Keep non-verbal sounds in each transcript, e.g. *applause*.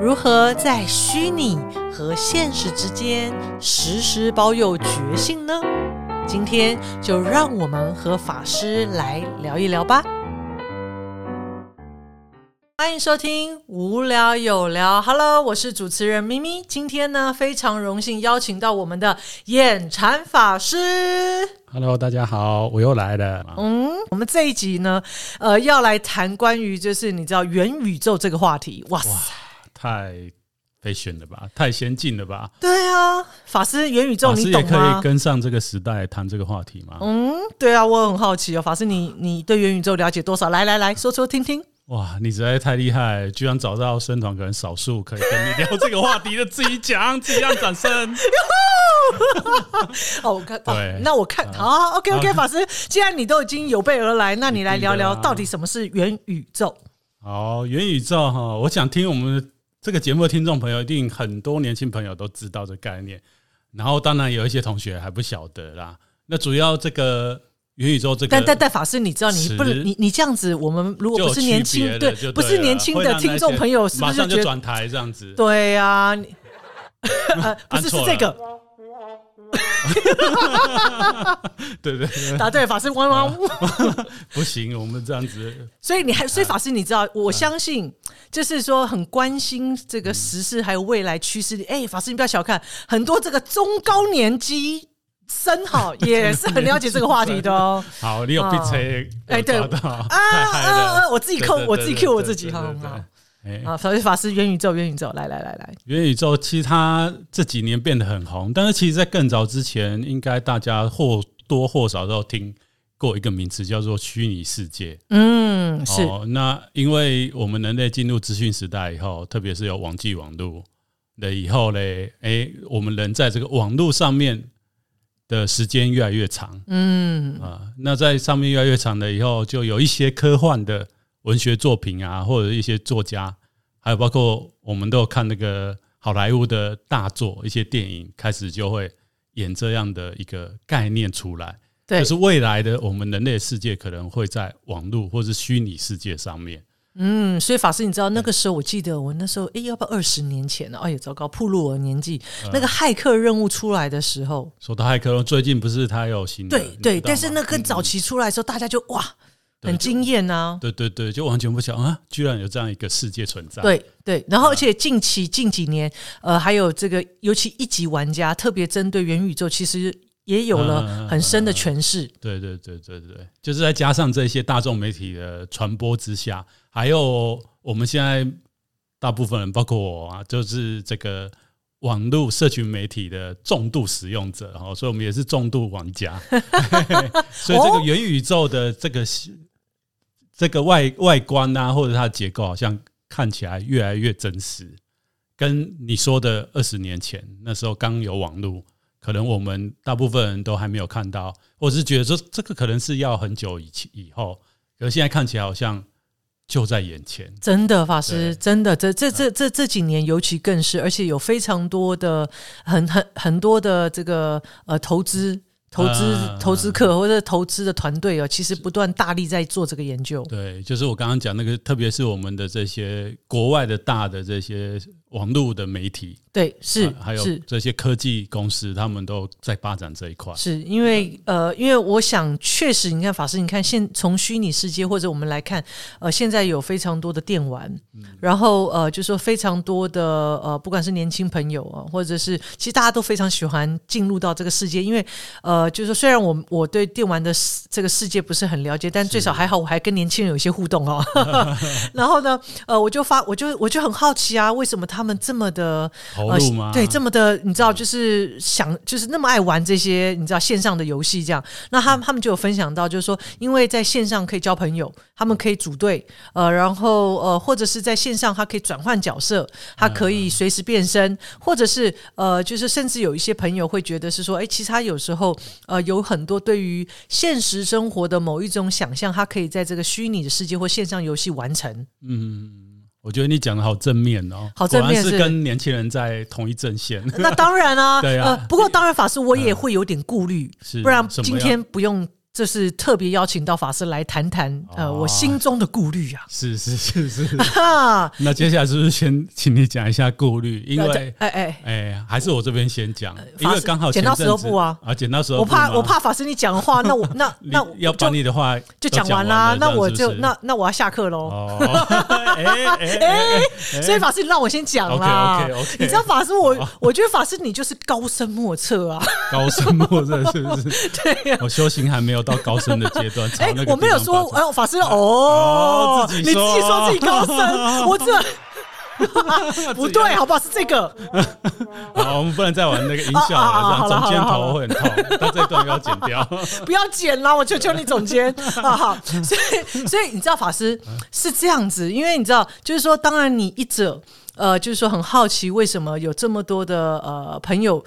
如何在虚拟和现实之间时时保有觉性呢？今天就让我们和法师来聊一聊吧。欢迎收听《无聊有聊》，Hello，我是主持人咪咪。今天呢，非常荣幸邀请到我们的眼禅法师。Hello，大家好，我又来了。嗯，我们这一集呢，呃，要来谈关于就是你知道元宇宙这个话题。哇塞，太 fashion 了吧，太先进了吧？对啊，法师元宇宙你法师也可吗以？跟上这个时代谈这个话题吗？嗯，对啊，我很好奇哦，法师你你对元宇宙了解多少？来来来说说听听。哇，你实在太厉害，居然找到生团可能少数可以跟你聊这个话题的，自己讲，自己让掌声。*laughs* 哦，我看，哦对那我看好，OK OK，法师，既然你都已经有备而来，那你来聊聊一定的啊到底什么是元宇宙？好，元宇宙哈，我想听我们这个节目的听众朋友，一定很多年轻朋友都知道这概念，然后当然有一些同学还不晓得啦。那主要这个元宇宙这个，但但但法师，你知道你不能你你这样子，我们如果不是年轻对不是年轻的听众朋友，是不马是就转台这样子？对呀？*laughs* 不是是这个，*laughs* 对对对，答对，法师汪汪。*laughs* 不行，我们这样子所以你还，所以法师，你知道，我相信，就是说很关心这个时事还有未来趋势。哎、法师，你不要小看，很多这个中高年级生哈 *laughs* 也是很了解这个话题的哦。好，你有哦 B 车哎对啊啊太嗨啊啊！了，我自己扣，我自己对 Q 我自己，好好。哎啊，法师，法师，元宇宙，元宇宙，来来来来，元宇宙其实它这几年变得很红，但是其实，在更早之前，应该大家或多或少都有听过一个名词，叫做虚拟世界。嗯，是，哦，那因为我们人类进入资讯时代以后，特别是有网际网络了以后嘞，哎，我们人在这个网络上面的时间越来越长嗯啊。那在上面越来越长了以后，就有一些科幻的文学作品啊，或者一些作家，还有包括我们都有看那个好莱坞的大作，一些电影开始就会演这样的一个概念出来。对就是未来的我们人类世界可能会在网络或是虚拟世界上面。嗯，所以法师，你知道那个时候，我记得我那时候，哎，要不要二十年前呢？哎呀，糟糕，暴露我的年纪。嗯那个骇客任务出来的时候，说到骇客，最近不是他有新的，对对，但是那跟早期出来的时候，大家就哇，对很惊艳呐。对对对，就完全不想啊，居然有这样一个世界存在。对对，然后而且近期近几年，呃，还有这个，尤其一级玩家特别针对元宇宙，其实也有了很深的诠释。对对对对对，就是再加上这些大众媒体的传播之下，还有我们现在大部分人，包括我啊，就是这个网络社群媒体的重度使用者，哈，所以我们也是重度玩家。*laughs* 所以这个元宇宙的这个这个外外观啊，或者它的结构，好像看起来越来越真实。跟你说的二十年前那时候刚有网络，可能我们大部分人都还没有看到，或者是觉得说这个可能是要很久以前以后，可是现在看起来好像就在眼前。真的，法师，真的，这这这这这几年尤其更是，而且有非常多的很很很多的这个呃投资。投资啊投资客或者投资的团队哦，其实不断大力在做这个研究。对，就是我刚刚讲那个，特别是我们的这些国外的大的这些网络的媒体，对，是啊还有是这些科技公司，他们都在发展这一块。是因为呃，因为我想确实，你看法师，你看现从虚拟世界或者我们来看，呃，现在有非常多的电玩，然后呃，就说非常多的呃，不管是年轻朋友啊，或者是其实大家都非常喜欢进入到这个世界，因为呃，就是说虽然我我对电玩的世这个世界不是很了解，但最少还好我还跟年轻人有一些互动哦。*laughs* 然后呢，呃，我就发我就我就很好奇啊，为什么他们这么的投入吗？对，这么的，你知道，就是想，就是那么爱玩这些，你知道线上的游戏这样。那他们他们就有分享到，就是说，因为在线上可以交朋友，他们可以组队，呃，然后呃，或者是在线上他可以转换角色，他可以随时变身，或者是呃，就是甚至有一些朋友会觉得是说，哎，其实他有时候呃有很多对于现实生活的某一种想象，他可以在这个虚拟的世界或线上游戏完成。我觉得你讲的好正面哦，好正面是是跟年轻人在同一阵线。*laughs* 那当然啊，*laughs* 对啊。呃，不过当然法师我也会有点顾虑，是不然今天不用这是特别邀请到法师来谈谈，呃，我心中的顾虑啊。是是是是。*laughs* 那接下来是不是先请你讲一下顾虑？因为哎哎哎，还是我这边先讲，因为刚好剪刀石头布啊啊，剪刀石头布。我怕我怕法师你讲的话，那我 *laughs* 那那要把你的话就讲完啦。那我就那那我要下课喽。*laughs* 哎哎，所以法师你让我先讲啦。OK OK，你知道法师我我觉得法师你就是高深莫测啊，高深莫测是不是？对呀，我修行还没有。到高深的阶段，*laughs* 哎，我没有说，哎，法师哦，你自己说自己高深，*laughs* 我这不对，好不好？是这个。*laughs* 好，我们不能再玩那个音效了，总监头会很痛。那这段要剪掉，不要剪了，我求求你，总监。好，所以，所以你知道，法师是这样子，因为你知道，就是说，当然你一者。呃，就是说很好奇，为什么有这么多的呃朋友，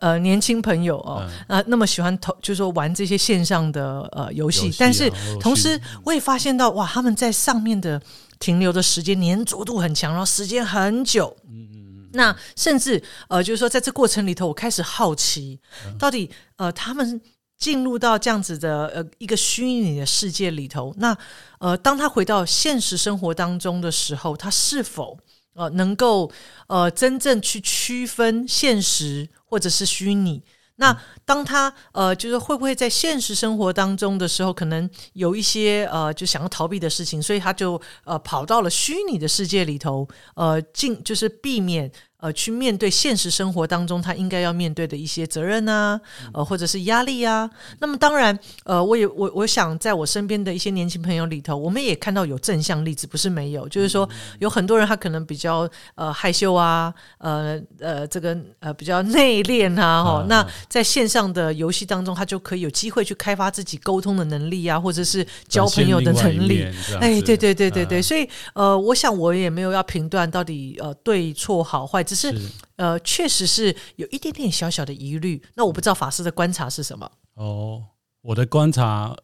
呃年轻朋友哦，啊那么喜欢投，就是说玩这些线上的呃游戏，但是同时我也发现到哇，他们在上面的停留的时间粘着度很强，然后时间很久，嗯嗯嗯，那甚至呃就是说在这过程里头，我开始好奇，到底呃他们进入到这样子的呃一个虚拟的世界里头，那呃当他回到现实生活当中的时候，他是否？呃，能够呃真正去区分现实或者是虚拟。那当他呃，就是会不会在现实生活当中的时候，可能有一些呃，就想要逃避的事情，所以他就呃跑到了虚拟的世界里头，呃，进就是避免。呃，去面对现实生活当中他应该要面对的一些责任啊，呃，或者是压力啊。那么当然，呃，我也我我想在我身边的一些年轻朋友里头，我们也看到有正向例子，不是没有，就是说有很多人他可能比较呃害羞啊，呃呃这个呃比较内敛啊，哈。那在线上的游戏当中，他就可以有机会去开发自己沟通的能力啊，或者是交朋友的能力。哎，对对对对对，所以呃，我想我也没有要评断到底呃对错好坏。只是，呃，确实是有一点点小小的疑虑。那我不知道法师的观察是什么？哦，我的观察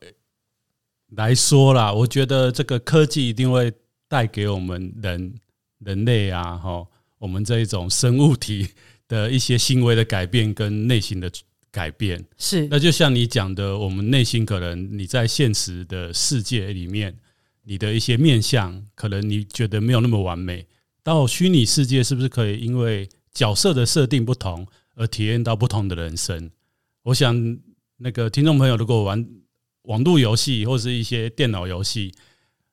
来说啦，我觉得这个科技一定会带给我们人人类啊，哈，我们这一种生物体的一些行为的改变跟内心的改变。是，那就像你讲的，我们内心可能你在现实的世界里面，你的一些面相，可能你觉得没有那么完美。到虚拟世界是不是可以因为角色的设定不同而体验到不同的人生？我想那个听众朋友如果玩网络游戏或是一些电脑游戏，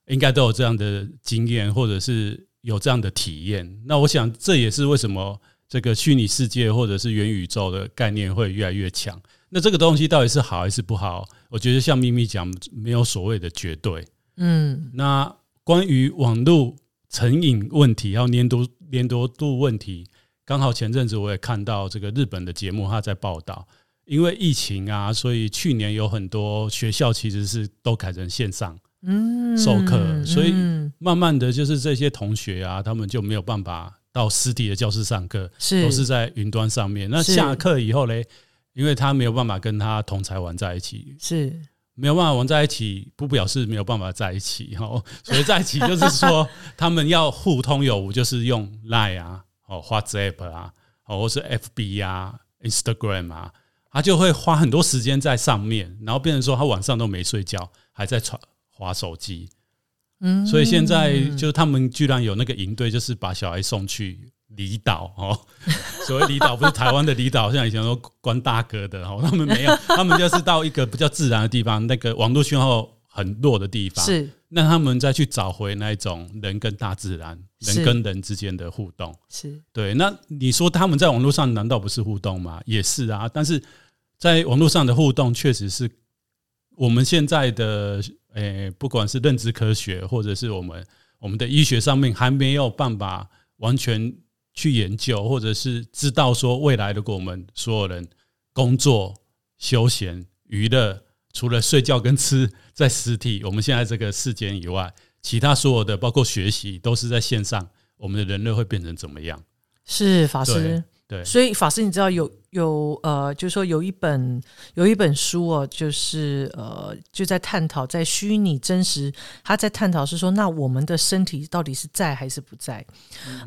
应该都有这样的经验，或者是有这样的体验。那我想这也是为什么这个虚拟世界或者是元宇宙的概念会越来越强。那这个东西到底是好还是不好？我觉得像咪咪讲，没有所谓的绝对。嗯，那关于网络。成瘾问题，还有粘多粘多度问题，刚好前阵子我也看到这个日本的节目，他在报道，因为疫情啊，所以去年有很多学校其实是都改成线上授课，所以慢慢的就是这些同学啊，他们就没有办法到实体的教室上课，是都是在云端上面。那下课以后嘞，因为他没有办法跟他同才玩在一起，是。没有办法玩在一起，不表示没有办法在一起哈。所以在一起就是说，他们要互通有无，就是用 Line 啊、哦 WhatsApp 啊、哦或是 FB 啊、Instagram 啊，他就会花很多时间在上面，然后变成说他晚上都没睡觉，还在传划手机。嗯，所以现在就是他们居然有那个营队，就是把小孩送去。离岛哦，*laughs* 所谓离岛不是台湾的离岛，像以前说关大哥的哦，他们没有，*laughs* 他们就是到一个比较自然的地方，那个网络讯号很弱的地方，是那他们再去找回那一种人跟大自然、人跟人之间的互动，是对。那你说他们在网络上难道不是互动吗？也是啊，但是在网络上的互动，确实是我们现在的诶，不管是认知科学或者是我们我们的医学上面还没有办法完全。去研究，或者是知道说未来，如果我们所有人工作、休闲、娱乐，除了睡觉跟吃在实体，我们现在这个世间以外，其他所有的包括学习都是在线上，我们的人类会变成怎么样？是法师。对，所以法师，你知道有有呃，就是说有一本有一本书哦，就是呃，就在探讨在虚拟真实，他在探讨是说，那我们的身体到底是在还是不在？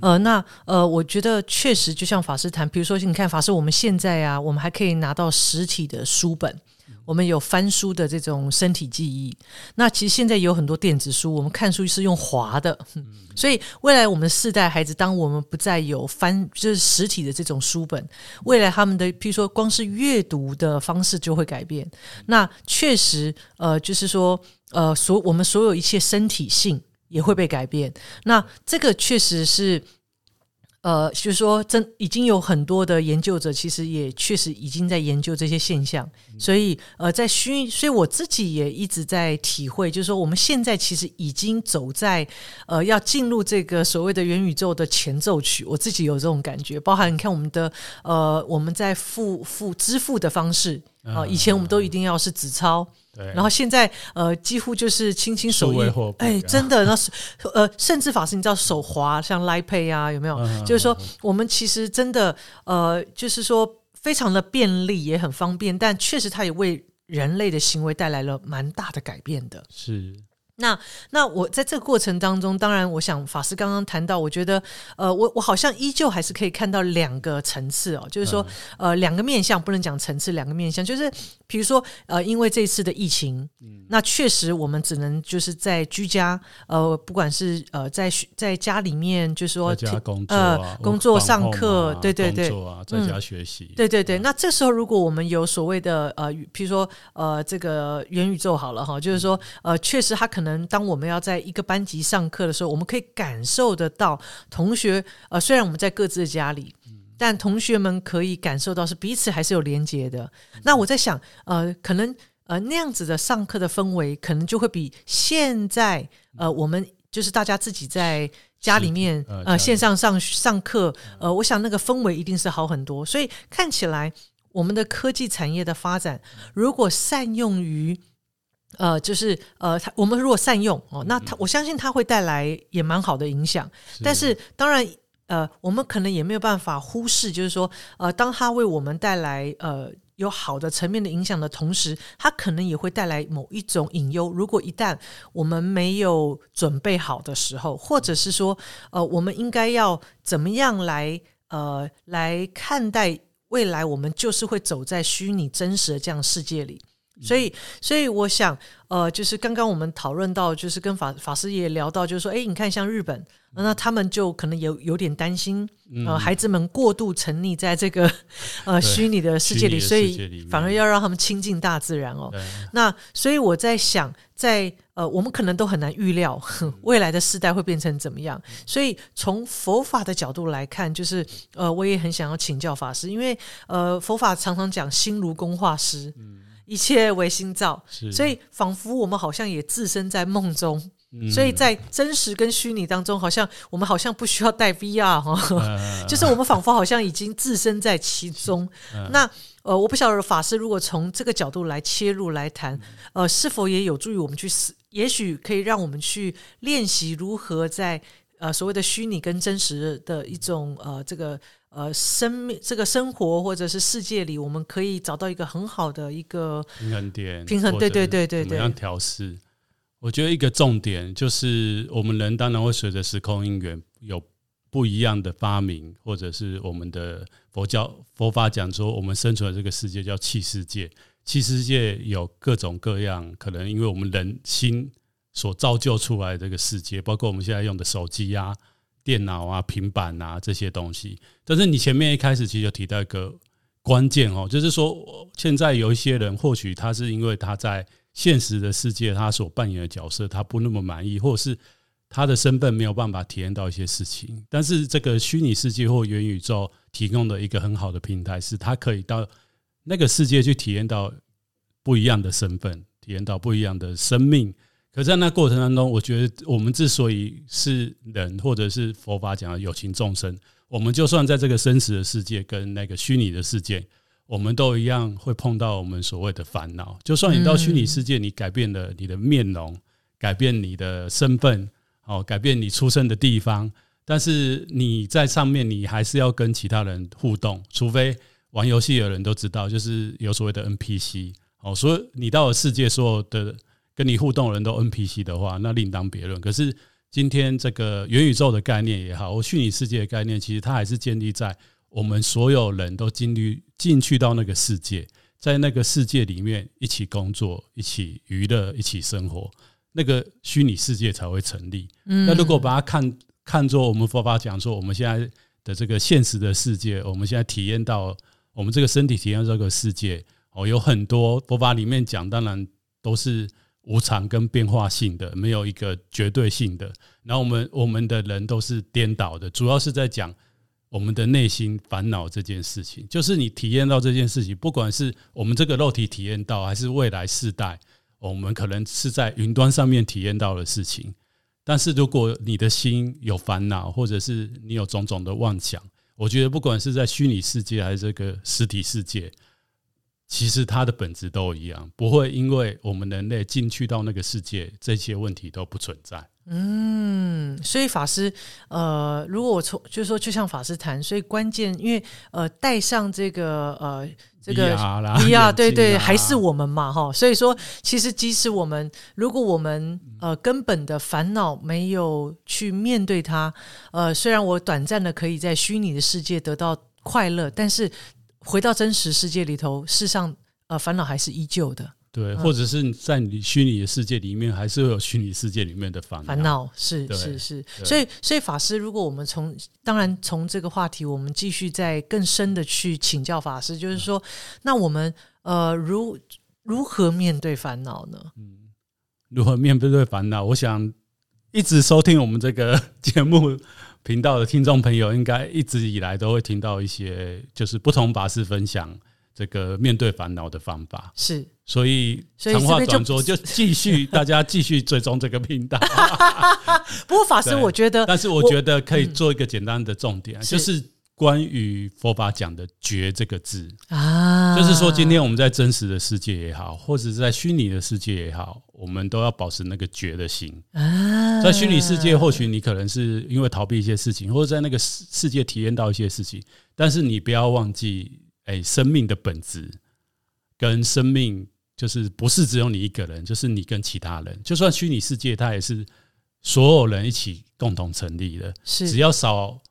呃，那呃，我觉得确实就像法师谈，比如说你看法师，我们现在啊，我们还可以拿到实体的书本。我们有翻书的这种身体记忆。那其实现在有很多电子书，我们看书是用滑的。所以未来我们世代孩子，当我们不再有翻就是实体的这种书本，未来他们的譬如说光是阅读的方式就会改变。那确实，呃，就是说，呃，所我们所有一切身体性也会被改变。那这个确实是。呃，就是说，真已经有很多的研究者，其实也确实已经在研究这些现象。所以，呃，在虚，所以我自己也一直在体会，就是说，我们现在其实已经走在呃，要进入这个所谓的元宇宙的前奏曲。我自己有这种感觉，包含你看我们的呃，我们在付付支付的方式啊，以前我们都一定要是纸钞。然后现在呃，几乎就是轻轻手一，哎，真的，那是呃，甚至法师，你知道手滑像 Line Pay 啊，有没有？就是说，我们其实真的呃，就是说非常的便利，也很方便，但确实它也为人类的行为带来了蛮大的改变的。是。那那我在这个过程当中，当然，我想法师刚刚谈到，我觉得，呃，我我好像依旧还是可以看到两个层次哦，就是说，呃，两个面向不能讲层次，两个面向，就是比如说，呃，因为这次的疫情，嗯那确实我们只能就是在居家，呃，不管是呃在在家里面，就是说工作呃工作上课，对对对，啊在家学习，对对对。那这时候如果我们有所谓的呃，比如说呃这个元宇宙好了哈，就是说呃，确实它可能。当我们要在一个班级上课的时候，我们可以感受得到同学。呃，虽然我们在各自的家里，但同学们可以感受到是彼此还是有连接的。那我在想，呃，可能呃那样子的上课的氛围，可能就会比现在呃我们就是大家自己在家里面呃线上上上课，呃，我想那个氛围一定是好很多。所以看起来，我们的科技产业的发展，如果善用于。呃，就是呃，他我们如果善用哦，那他我相信他会带来也蛮好的影响。但是当然，呃，我们可能也没有办法忽视，就是说，呃，当他为我们带来呃有好的层面的影响的同时，他可能也会带来某一种隐忧。如果一旦我们没有准备好的时候，或者是说，呃，我们应该要怎么样来呃来看待未来？我们就是会走在虚拟真实的这样世界里。所以，所以我想，呃，就是刚刚我们讨论到，就是跟法法师也聊到，就是说，哎，你看，像日本，那他们就可能有有点担心，呃，孩子们过度沉溺在这个 *laughs* 呃虚拟的世界里，所以反而要让他们亲近大自然哦。那所以我在想，在呃，我们可能都很难预料 *laughs* 未来的世代会变成怎么样。所以从佛法的角度来看，就是呃，我也很想要请教法师，因为呃，佛法常常讲心如工画师。一切唯心造，所以仿佛我们好像也置身在梦中，所以在真实跟虚拟当中，好像我们好像不需要带 VR 哈，就是我们仿佛好像已经置身在其中。那呃，我不晓得法师如果从这个角度来切入来谈，呃，是否也有助于我们去思，也许可以让我们去练习如何在呃所谓的虚拟跟真实的一种呃这个。呃，生命这个生活或者是世界里，我们可以找到一个很好的一个平衡点。平衡，对对对对对。怎么样调试？我觉得一个重点就是，我们人当然会随着时空因缘有不一样的发明，或者是我们的佛教佛法讲说，我们生存的这个世界叫气世界。气世界有各种各样，可能因为我们人心所造就出来这个世界，包括我们现在用的手机呀。电脑啊、平板啊这些东西，但是你前面一开始其实就提到一个关键哦，就是说现在有一些人，或许他是因为他在现实的世界他所扮演的角色他不那么满意，或者是他的身份没有办法体验到一些事情。但是这个虚拟世界或元宇宙提供的一个很好的平台，是他可以到那个世界去体验到不一样的身份，体验到不一样的生命。可在那过程当中，我觉得我们之所以是人，或者是佛法讲的有情众生，我们就算在这个生死的世界跟那个虚拟的世界，我们都一样会碰到我们所谓的烦恼。就算你到虚拟世界，你改变了你的面容，改变你的身份，哦，改变你出生的地方，但是你在上面，你还是要跟其他人互动，除非玩游戏的人都知道，就是有所谓的 NPC。哦，所以你到了世界所有的。跟你互动的人都 NPC 的话，那另当别论。可是今天这个元宇宙的概念也好，或虚拟世界的概念，其实它还是建立在我们所有人都进入进去到那个世界，在那个世界里面一起工作、一起娱乐、一起生活，那个虚拟世界才会成立。嗯那如果把它看看作我们佛法讲说，我们现在的这个现实的世界，我们现在体验到我们这个身体体验到这个世界，哦，有很多佛法里面讲，当然都是无常跟变化性的，没有一个绝对性的。然后我们我们的人都是颠倒的，主要是在讲我们的内心烦恼这件事情，就是你体验到这件事情，不管是我们这个肉体体验到，还是未来世代，我们可能是在云端上面体验到的事情。但是如果你的心有烦恼，或者是你有种种的妄想，我觉得不管是在虚拟世界还是这个实体世界，其实它的本质都一样，不会因为我们人类进去到那个世界，这些问题都不存在。嗯，所以法师，呃，如果我从就是说，就像法师谈，所以关键，因为呃，带上这个呃这个 VR 啦 *laughs* *laughs* VR，对对，还是我们嘛，哈。所以说，其实即使我们如果我们呃根本的烦恼没有去面对它，呃，虽然我短暂的可以在虚拟的世界得到快乐，但是回到真实世界里头，事实上呃烦恼还是依旧的。对，或者是在你虚拟的世界里面，还是会有虚拟世界里面的烦恼。烦恼是是是，所以所以法师，如果我们从当然从这个话题，我们继续再更深的去请教法师，就是说，那我们呃如如何面对烦恼呢？如何面对烦恼？我想一直收听我们这个节目频道的听众朋友，应该一直以来都会听到一些就是不同法师分享这个面对烦恼的方法。是所以所以长话短说，就继续 *laughs* 大家继续追踪这个频道。*laughs* 不过法师，我觉得但是我觉得可以做一个简单的重点，是就是关于佛法讲的“觉”这个字。啊，就是说，今天我们在真实的世界也好，或者是在虚拟的世界也好，我们都要保持那个觉的心。啊，在虚拟世界，或许你可能是因为逃避一些事情，或者在那个世世界体验到一些事情，但是你不要忘记，哎，生命的本质跟生命就是不是只有你一个人，就是你跟其他人。就算虚拟世界，它也是所有人一起共同成立的。是只要少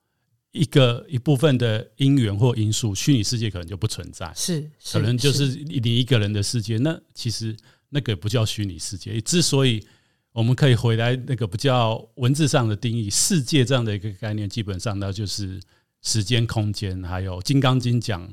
一个一部分的因缘或因素，虚拟世界可能就不存在。是可能就是你一个人的世界，那其实那个不叫虚拟世界。之所以我们可以回来那个不叫文字上的定义，世界这样的一个概念，基本上那就是时间、空间，还有《金刚经》讲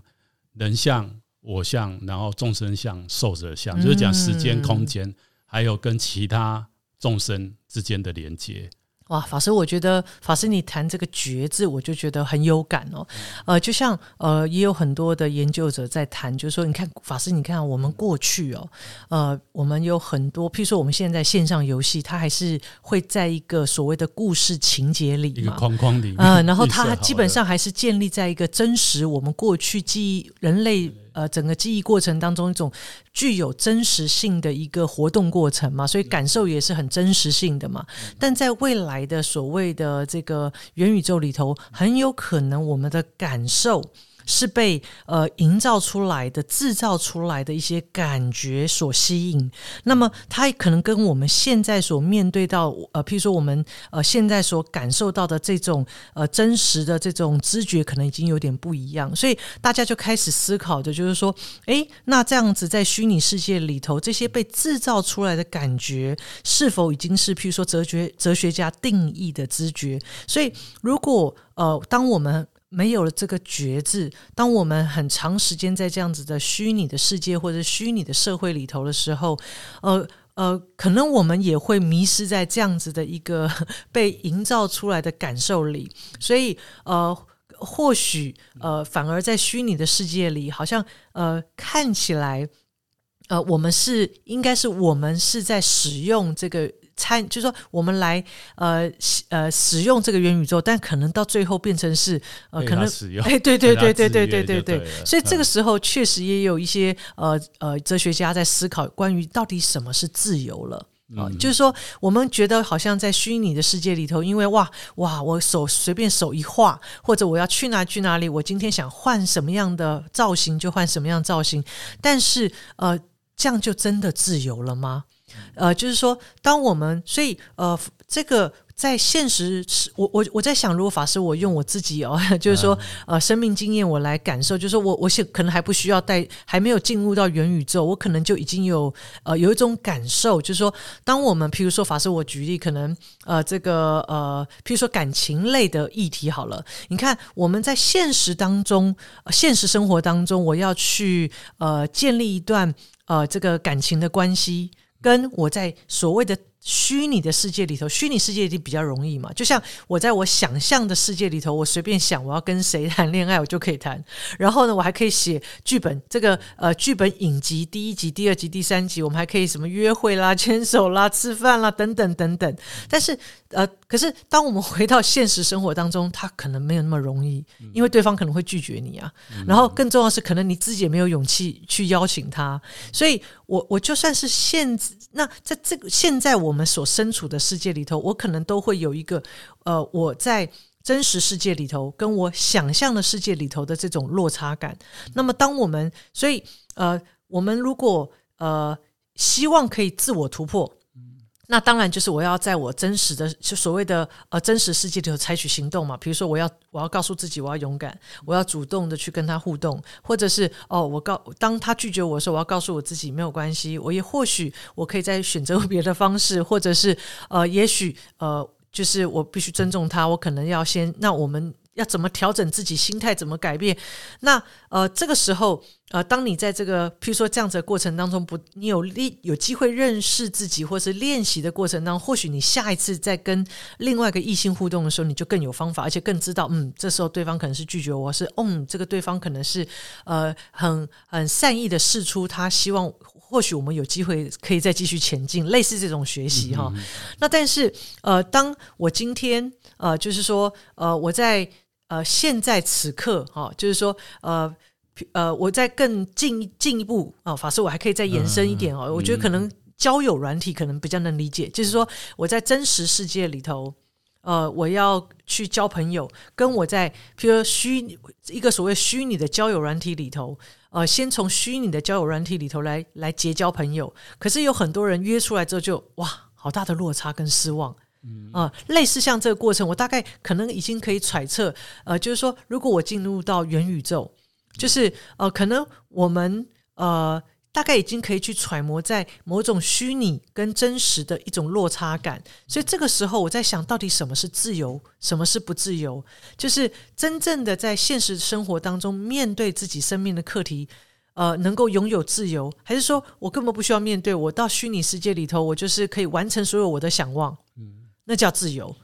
人相、我相，然后众生相、寿者相，就是讲时间、空间，还有跟其他众生之间的连接。哇，法师，我觉得法师你谈这个“觉”字，我就觉得很有感哦。呃，就像呃，也有很多的研究者在谈，就是说，你看法师，你看我们过去哦，呃，我们有很多，譬如说我们现在线上游戏，它还是会在一个所谓的故事情节里一个。框框里面，呃，然后它基本上还是建立在一个真实我们过去记忆人类呃整个记忆过程当中一种具有真实性的一个活动过程嘛，所以感受也是很真实性的嘛。但在未来的所谓的这个元宇宙里头，很有可能我们的感受。是被呃营造出来的、制造出来的一些感觉所吸引，那么它可能跟我们现在所面对到呃，譬如说我们呃现在所感受到的这种呃真实的这种知觉，可能已经有点不一样，所以大家就开始思考的，就是说，诶，那这样子在虚拟世界里头，这些被制造出来的感觉，是否已经是譬如说哲学哲学家定义的知觉？所以，如果呃，当我们没有了这个觉知，当我们很长时间在这样子的虚拟的世界或者虚拟的社会里头的时候，呃呃，可能我们也会迷失在这样子的一个 *laughs* 被营造出来的感受里，所以呃。或许呃，反而在虚拟的世界里，好像呃看起来，呃，我们是应该是我们是在使用这个参，就是说我们来呃呃使用这个元宇宙，但可能到最后变成是呃可能使用哎，对对对对对对对对对所以这个嗯时候确实也有一些呃呃哲学家在思考关于到底什么是自由了。啊、嗯就是说，我们觉得好像在虚拟的世界里头，因为哇哇，我手随便手一画，或者我要去哪去哪里，我今天想换什么样的造型就换什么样造型。但是呃，这样就真的自由了吗？呃，就是说，当我们所以呃，这个在现实，我我我在想，如果法师我用我自己哦，*laughs* 就是说呃生命经验我来感受，就是说我我现可能还不需要带，还没有进入到元宇宙，我可能就已经有呃有一种感受，就是说当我们譬如说法师我举例，可能呃这个呃譬如说感情类的议题好了，你看我们在现实当中，现实生活当中，我要去呃建立一段呃这个感情的关系，跟我在所谓的。虚拟的世界里头，虚拟世界里比较容易嘛。就像我在我想象的世界里头，我随便想我要跟谁谈恋爱，我就可以谈。然后呢，我还可以写剧本，这个呃剧本影集第一集、第二集、第三集，我们还可以什么约会啦、牵手啦、吃饭啦等等等等。但是呃，可是当我们回到现实生活当中，他可能没有那么容易，因为对方可能会拒绝你啊。然后更重要是，可能你自己也没有勇气去邀请他。所以我我就算是现那在这个现在。我们所身处的世界里头，我可能都会有一个呃，我在真实世界里头跟我想象的世界里头的这种落差感。那么，当我们所以呃，我们如果呃希望可以自我突破。那当然就是我要在我真实的就所谓的呃真实世界里头采取行动嘛，比如说我要我要告诉自己我要勇敢，我要主动的去跟他互动，或者是哦我告当他拒绝我的时候，我要告诉我自己没有关系，我也或许我可以再选择别的方式，或者是呃也许呃就是我必须尊重他，我可能要先那我们。要怎么调整自己心态？怎么改变？那呃，这个时候呃，当你在这个譬如说这样子的过程当中，不，你有力有机会认识自己，或是练习的过程当中，或许你下一次在跟另外一个异性互动的时候，你就更有方法，而且更知道，嗯，这时候对方可能是拒绝我，是，嗯，这个对方可能是呃很很善意的示出他希望，或许我们有机会可以再继续前进，类似这种学习哈。那但是呃，当我今天呃，就是说呃，我在呃，现在此刻哈，就是说，呃，呃，我再更进进一步啊，法师，我还可以再延伸一点哦。我觉得可能交友软体可能比较能理解，就是说我在真实世界里头，呃，我要去交朋友，跟我在譬如虚一个所谓虚拟的交友软体里头，呃，先从虚拟的交友软体里头来来结交朋友，可是有很多人约出来之后就哇，好大的落差跟失望。啊，类似像这个过程，我大概可能已经可以揣测，呃，就是说，如果我进入到元宇宙，就是呃，可能我们呃，大概已经可以去揣摩在某种虚拟跟真实的一种落差感。所以这个时候，我在想到底什么是自由，什么是不自由？就是真正的在现实生活当中面对自己生命的课题，呃，能够拥有自由，还是说我根本不需要面对？我到虚拟世界里头，我就是可以完成所有我的想望。嗯。那叫自由，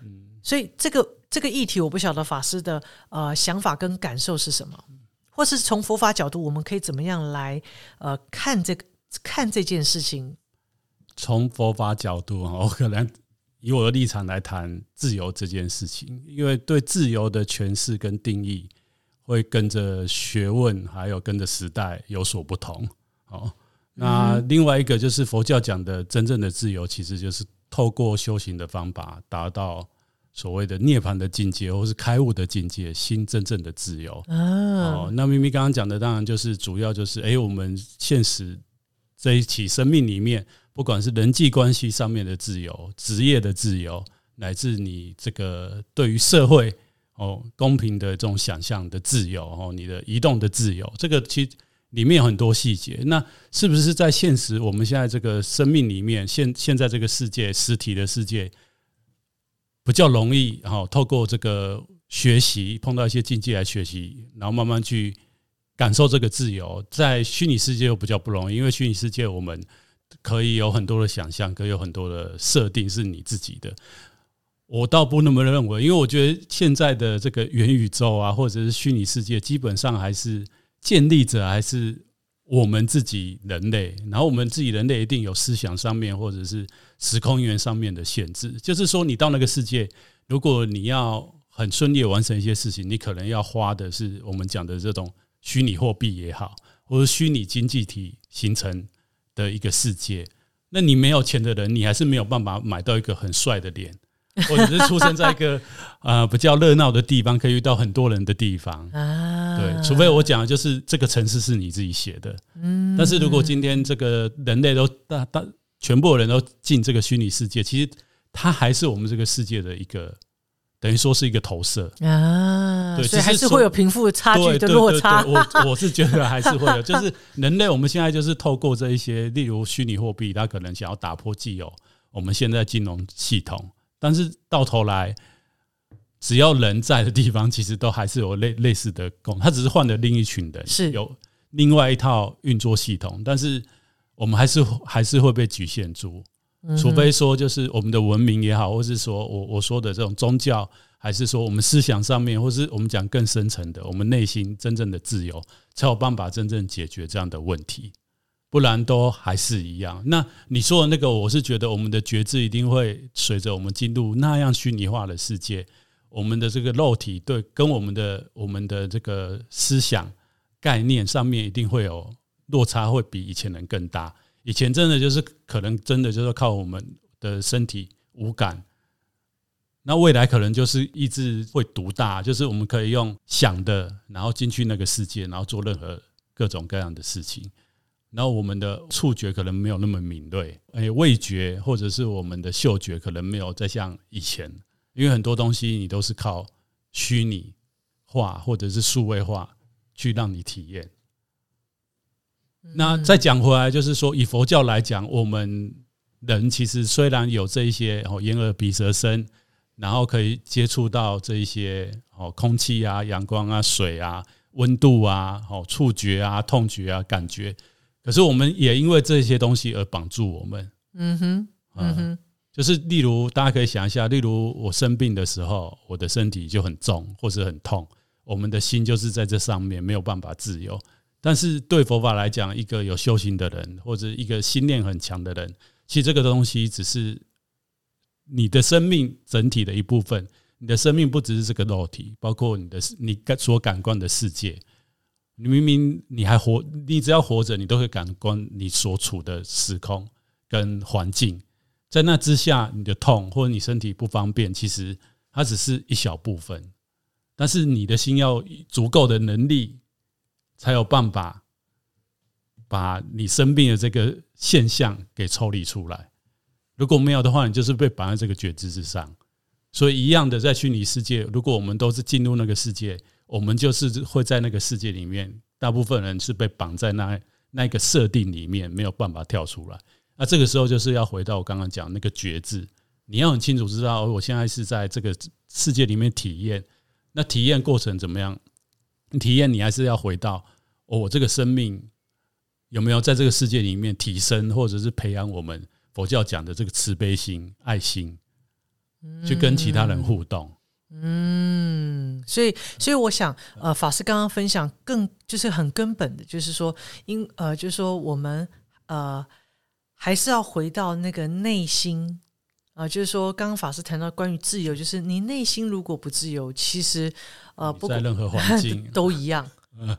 所以这个这个议题，我不晓得法师的呃想法跟感受是什么，或是从佛法角度，我们可以怎么样来呃看这个看这件事情？从佛法角度啊，我可能以我的立场来谈自由这件事情，因为对自由的诠释跟定义会跟着学问还有跟着时代有所不同。哦，那另外一个就是佛教讲的真正的自由，其实就是。透过修行的方法，达到所谓的涅槃的境界，或是开悟的境界，心真正的自由。哦，那咪咪刚刚讲的，当然就是主要就是，哎，我们现实这一起生命里面，不管是人际关系上面的自由、职业的自由，乃至你这个对于社会哦公平的这种想象的自由，哦，你的移动的自由，这个其实。里面有很多细节，那是不是在现实我们现在这个生命里面，现现在这个世界实体的世界比较容易？哈，透过这个学习，碰到一些境界来学习，然后慢慢去感受这个自由。在虚拟世界又比较不容易，因为虚拟世界我们可以有很多的想象，可以有很多的设定是你自己的。我倒不那么认为，因为我觉得现在的这个元宇宙啊，或者是虚拟世界，基本上还是。建立者还是我们自己人类，然后我们自己人类一定有思想上面或者是时空源上面的限制。就是说，你到那个世界，如果你要很顺利完成一些事情，你可能要花的是我们讲的这种虚拟货币也好，或者虚拟经济体形成的一个世界。那你没有钱的人，你还是没有办法买到一个很帅的脸。*laughs* 或者是出生在一个 *laughs* 呃比较热闹的地方，可以遇到很多人的地方啊。对，除非我讲的就是这个城市是你自己写的。嗯，但是如果今天这个人类都大大全部人都进这个虚拟世界，其实它还是我们这个世界的一个，等于说是一个投射。啊，对所以还是会有贫富差距的对落差。对我我是觉得还是会有，*laughs* 就是人类我们现在就是透过这一些，例如虚拟货币，它可能想要打破既有我们现在金融系统，但是到头来，只要人在的地方，其实都还是有类类似的功，它只是换了另一群人，是。有另外一套运作系统，但是我们还是还是会被局限住。嗯除非说就是我们的文明也好，或是说我我说的这种宗教，还是说我们思想上面，或是我们讲更深层的，我们内心真正的自由，才有办法真正解决这样的问题，不然都还是一样。那你说的那个，我是觉得我们的觉知一定会随着我们进入那样虚拟化的世界，我们的这个肉体对跟我们的我们的这个思想概念上面一定会有落差，会比以前人更大。以前真的就是可能真的就是靠我们的身体五感，那未来可能就是意志会独大，就是我们可以用想的，然后进去那个世界，然后做任何各种各样的事情。然后我们的触觉可能没有那么敏锐，哎，味觉或者是我们的嗅觉可能没有再像以前，因为很多东西你都是靠虚拟化或者是数位化去让你体验。那再讲回来，就是说，以佛教来讲，我们人其实虽然有这一些哦眼耳鼻舌身，然后可以接触到这一些哦空气啊、阳光啊、水啊、温度啊、哦触觉啊、痛觉啊、感觉，可是我们也因为这些东西而绑住我们。嗯哼，嗯哼，就是例如，大家可以想一下，例如我生病的时候，我的身体就很重或者很痛，我们的心就是在这上面没有办法自由。但是对佛法来讲，一个有修行的人或者一个心念很强的人，其实这个东西只是你的生命整体的一部分。你的生命不只是这个肉体，包括你的你感所感官的世界。你明明你还活，你只要活着，你都会感官你所处的时空跟环境。在那之下，你的痛或者你身体不方便，其实它只是一小部分。但是你的心要足够的能力，才有办法把你生病的这个现象给抽离出来。如果没有的话，你就是被绑在这个觉知之上。所以一样的，在虚拟世界，如果我们都是进入那个世界，我们就是会在那个世界里面，大部分人是被绑在那那个设定里面，没有办法跳出来。那这个时候就是要回到我刚刚讲那个觉知，你要很清楚知道，我现在是在这个世界里面体验。那体验过程怎么样？体验你还是要回到哦，我这个生命有没有在这个世界里面提升，或者是培养我们佛教讲的这个慈悲心、爱心，去跟其他人互动。嗯，所以，所以我想，呃，法师刚刚分享更就是很根本的，就是说，因呃，就是说，我们呃，还是要回到那个内心啊、呃，就是说，刚刚法师谈到关于自由，就是你内心如果不自由，其实呃，不在任何环境 *laughs* 都一样。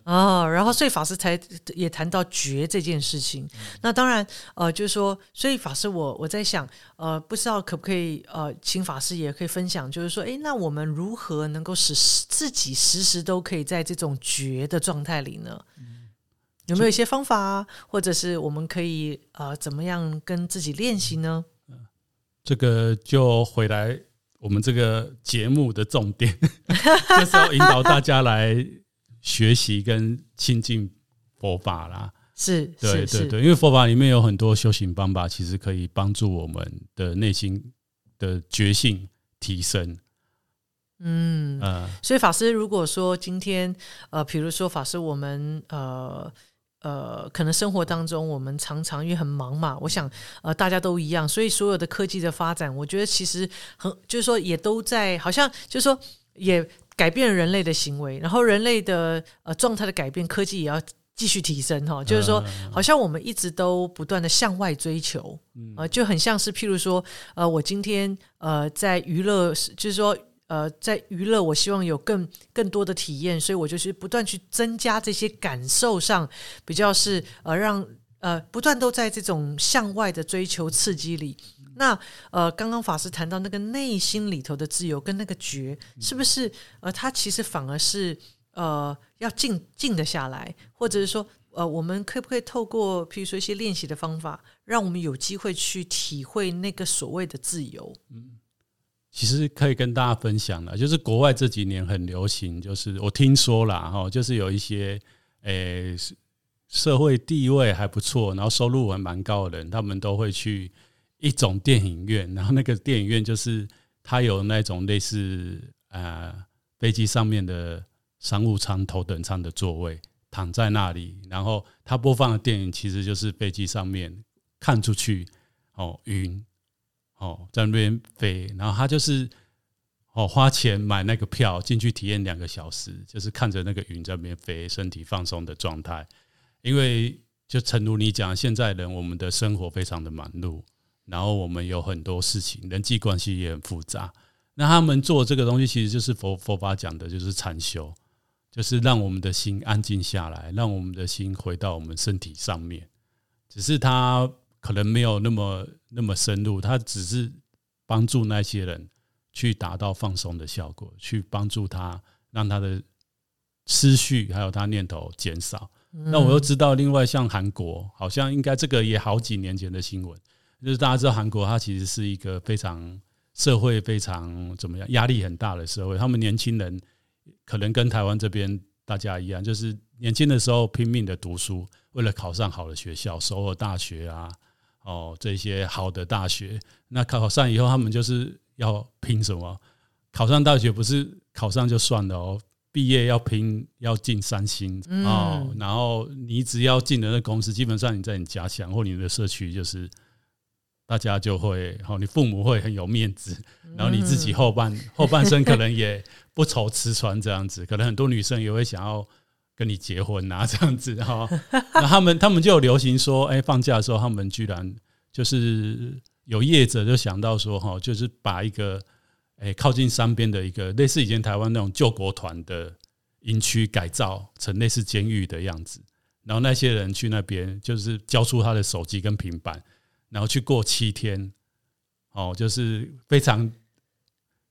啊、然后所以法师才也谈到觉这件事情。那当然，呃，就是说，所以法师我我在想，呃，不知道可不可以，呃，请法师也可以分享，就是说，哎，那我们如何能够使自己时时都可以在这种觉的状态里呢？有没有一些方法啊，或者是我们可以呃怎么样跟自己练习呢？这个就回来我们这个节目的重点，就是要引导大家来学习跟亲近佛法啦。是，对是对对，因为佛法里面有很多修行方法，其实可以帮助我们的内心的觉性提升。嗯，呃，所以法师如果说今天呃，比如说法师我们呃。呃，可能生活当中我们常常因为很忙嘛，我想呃大家都一样，所以所有的科技的发展，我觉得其实很就是说也都在好像就是说也改变人类的行为，然后人类的呃状态的改变，科技也要继续提升哈、就是说好像我们一直都不断的向外追求，呃就很像是譬如说呃我今天呃在娱乐就是说。呃，在娱乐，我希望有更更多的体验，所以我就是不断去增加这些感受上，比较是呃让呃不断都在这种向外的追求刺激里。那呃，刚刚法师谈到那个内心里头的自由跟那个觉，是不是呃，它其实反而是呃要静静得下来，或者是说呃，我们可不可以透过譬如说一些练习的方法，让我们有机会去体会那个所谓的自由？嗯其实可以跟大家分享的，就是国外这几年很流行，就是我听说了哈，就是有一些诶社会地位还不错，然后收入还蛮高的人，他们都会去一种电影院，然后那个电影院就是它有那种类似呃飞机上面的商务舱、头等舱的座位，躺在那里，然后它播放的电影其实就是飞机上面看出去哦云。哦，在那边飞，然后他就是哦花钱买那个票进去体验两个小时，就是看着那个云在那边飞，身体放松的状态。因为就诚如你讲，现在人我们的生活非常的忙碌，然后我们有很多事情，人际关系也很复杂。那他们做这个东西，其实就是佛佛法讲的，就是禅修，就是让我们的心安静下来，让我们的心回到我们身体上面。只是他。可能没有那么那么深入，他只是帮助那些人去达到放松的效果，去帮助他让他的思绪还有他念头减少。那我又知道，另外像韩国，好像应该这个也好几年前的新闻，就是大家知道韩国，它其实是一个非常社会非常怎么样压力很大的社会，他们年轻人可能跟台湾这边大家一样，就是年轻的时候拼命的读书，为了考上好的学校，首尔大学啊。哦，这些好的大学，那考上以后，他们就是要拼什么？考上大学不是考上就算了哦，毕业要拼，要进三星哦。然后你只要进了那公司，基本上你在你家乡或你的社区，就是大家就会，好，你父母会很有面子，然后你自己后半 *laughs* 后半生可能也不愁吃穿这样子，可能很多女生也会想要。跟你结婚啊，这样子哈，*laughs* 那他们他们就有流行说，哎，放假的时候，他们居然就是有业者就想到说，哈，就是把一个哎靠近山边的一个类似以前台湾那种救国团的营区改造成类似监狱的样子，然后那些人去那边就是交出他的手机跟平板，然后去过七天，哦，就是非常。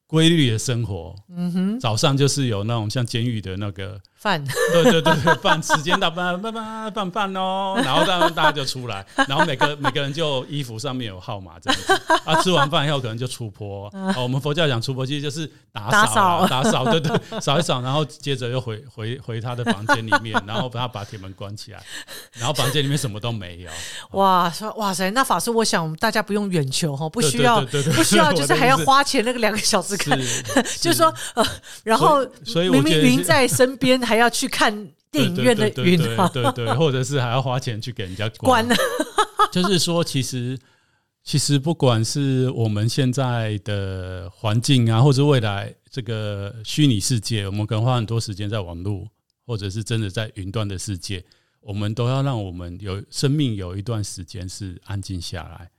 规律的生活，嗯哼，早上就是有那种像监狱的那个饭，对对对对，饭时间到，饭饭饭饭饭哦，然后大大家就出来，然后每个每个人就衣服上面有号码这样子，啊，吃完饭以后可能就出坡，哦，我们佛教讲出坡，其实就是打扫打扫，对对，扫一扫，然后接着又回回回他的房间里面，然后把他把铁门关起来，然后房间里面什么都没有，哇，说哇塞，那法师，我想大家不用远求哈，不需要不需要，就是还要花钱那个两个小时。是，*laughs* 就是说，呃，然后所以明明云在身边，*laughs* 还要去看电影院的云，对对，或者是还要花钱去给人家 *laughs* 关。*laughs* 就是说，其实其实不管是我们现在的环境啊，或者未来这个虚拟世界，我们可能花很多时间在网络，或者是真的在云端的世界，我们都要让我们有生命有一段时间是安静下来。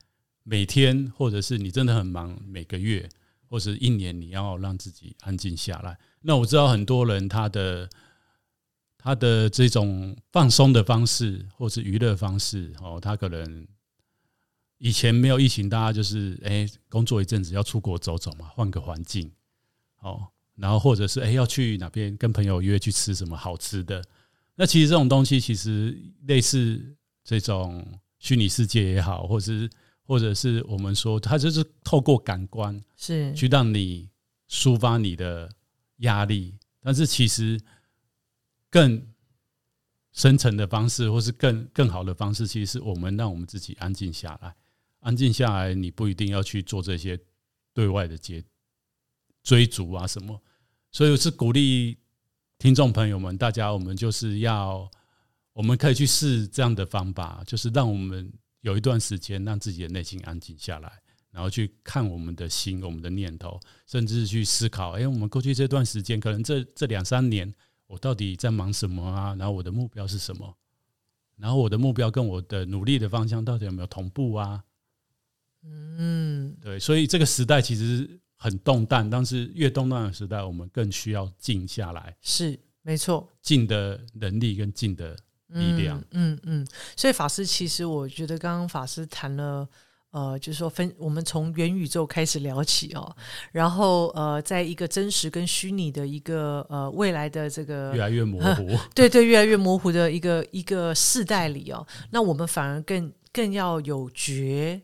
每天，或者是你真的很忙，每个月。或者一年，你要让自己安静下来。那我知道很多人他的他的这种放松的方式，或是娱乐方式，哦，他可能以前没有疫情，大家就是哎工作一阵子要出国走走嘛，换个环境，哦，然后或者是哎要去哪边跟朋友约去吃什么好吃的。那其实这种东西，其实类似这种虚拟世界也好，或者是。或者是我们说，它就是透过感官是去让你抒发你的压力，但是其实更深层的方式，或是更更好的方式，其实是我们让我们自己安静下来。安静下来，你不一定要去做这些对外的接追逐啊什么。所以我是鼓励听众朋友们，大家我们就是要，我们可以去试这样的方法，就是让我们。有一段时间，让自己的内心安静下来，然后去看我们的心、我们的念头，甚至去思考：哎，我们过去这段时间，可能这这两三年，我到底在忙什么啊？然后我的目标是什么？然后我的目标跟我的努力的方向到底有没有同步啊？嗯，对，所以这个时代其实很动荡，但是越动荡的时代，我们更需要静下来。是，没错，静的能力跟静的。力量，嗯嗯，所以法师其实我觉得刚刚法师谈了，呃，就是说分我们从元宇宙开始聊起哦，然后呃，在一个真实跟虚拟的一个呃未来的这个越来越模糊，*laughs* 对对，越来越模糊的一个一个世代里哦，那我们反而更更要有觉，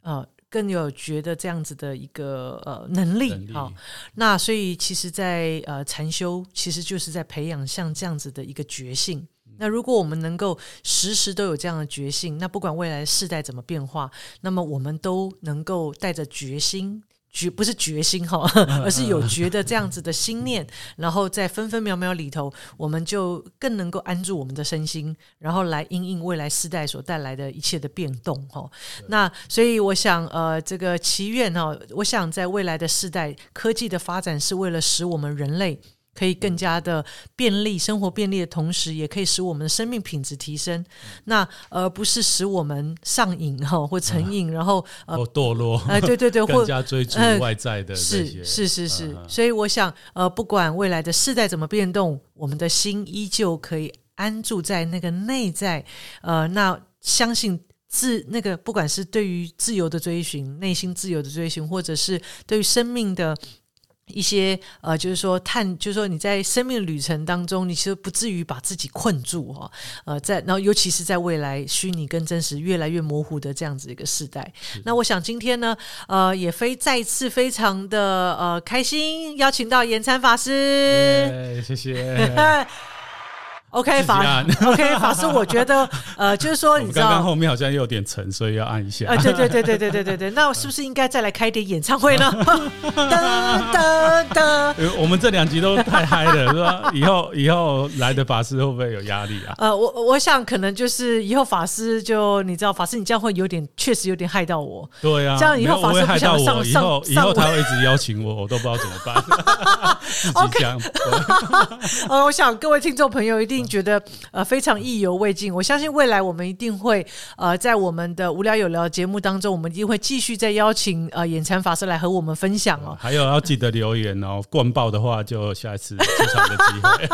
呃，更有觉的这样子的一个呃能力能力哈、那所以其实在，呃禅修，其实就是在培养像这样子的一个觉性。那如果我们能够时时都有这样的决心，那不管未来世代怎么变化，那么我们都能够带着决心。决不是决心哈，*laughs* 而是有觉得这样子的心念，然后在分分秒秒里头，我们就更能够安住我们的身心，然后来因应未来世代所带来的一切的变动哈。那所以我想，呃，这个祈愿哈，我想在未来的世代，科技的发展是为了使我们人类。可以更加的便利，生活便利的同时，也可以使我们的生命品质提升。那而不是使我们上瘾哈或成瘾，然后呃或堕落，呃对对对，*laughs* 或更加追逐呃外在的这是，是是是所以我想，呃，不管未来的世代怎么变动，我们的心依旧可以安住在那个内在，呃，那相信。自那个，不管是对于自由的追寻、内心自由的追寻，或者是对于生命的一些呃，就是说探，就是说你在生命旅程当中，你其实不至于把自己困住哈、呃，在然后尤其是在未来虚拟跟真实越来越模糊的这样子一个时代，那我想今天呢，呃，也非再一次非常的呃开心，邀请到延参法师。耶谢谢。*laughs* OK 法 *laughs* OK 法师，我觉得 *laughs* 呃，就是说你知道。刚刚后面好像有点沉，所以要按一下呃，。对对对对对对对对，那是不是应该再来开一点演唱会呢？*laughs* 噔噔噔，呃我们这两集都太嗨了，是吧？以后以后来的法师会不会有压力啊？呃，我我想可能就是以后法师就你知道，法师你这样会有点，确实有点害到我。对啊，这样以后法师不想上以后上以后他会一直邀请我，我都不知道怎么办。自己讲，呃，我想各位听众朋友一定觉得呃非常意犹未尽。我相信未来我们一定会呃在我们的无聊有聊节目当中，我们一定会继续再邀请呃演禅法师来和我们分享哦。还有要记得留言哦，*laughs* 灌爆的话就下一次出场的机会。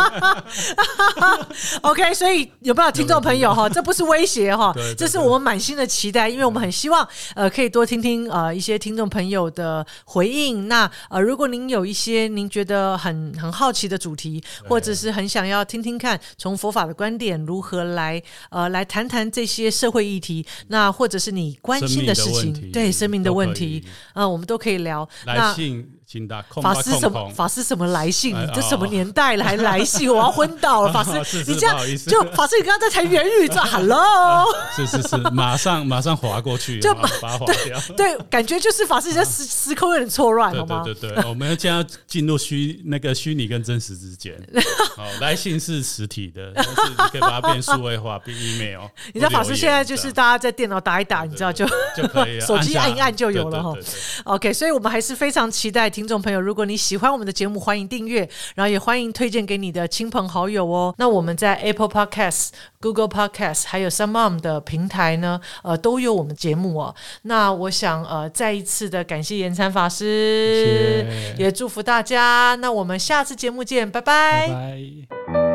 *laughs* OK，所以有没有听众朋友哈？这不是威胁哈 *laughs* 这是我们满心的期待，因为我们很希望呃可以多听听呃一些听众朋友的回应。那呃如果您有一些您觉得很很好奇的主题，或者是很想要听听看从佛法的观点如何来呃来谈谈这些社会议题，那或者是你关心的事情，对生命的问题啊，呃我们都可以聊。来那信请打空法师。什么法师什么来信？哎你这什么哦年代了还来信？我要昏倒了！*laughs* 法师，你这样就法师，你刚刚在谈元宇宙，*laughs* Hello，是是是，马上马上划过去，就把它划掉。对，感觉就是法师你在时时空有点错乱，好吗对？对对，我们现在要进入虚那个虚拟跟真实之间。*laughs* 好，来信是实体的，但是你可以把它变数位化，变 email。你知道法师现在就是大家在电脑打一打，你知道就就可以了手机按一按就有了哈 OK，所以我们还是非常期待听众朋友，如果你喜欢我们的节目，欢迎订阅，然后也欢迎推荐给你的亲朋好友哦。那我们在 Apple Podcast、Google Podcast 还有 Some Mom 的平台呢，呃，都有我们节目哦。那我想呃，再一次的感谢延参法师，谢谢也祝福大家。那我们下次节目见，拜拜拜。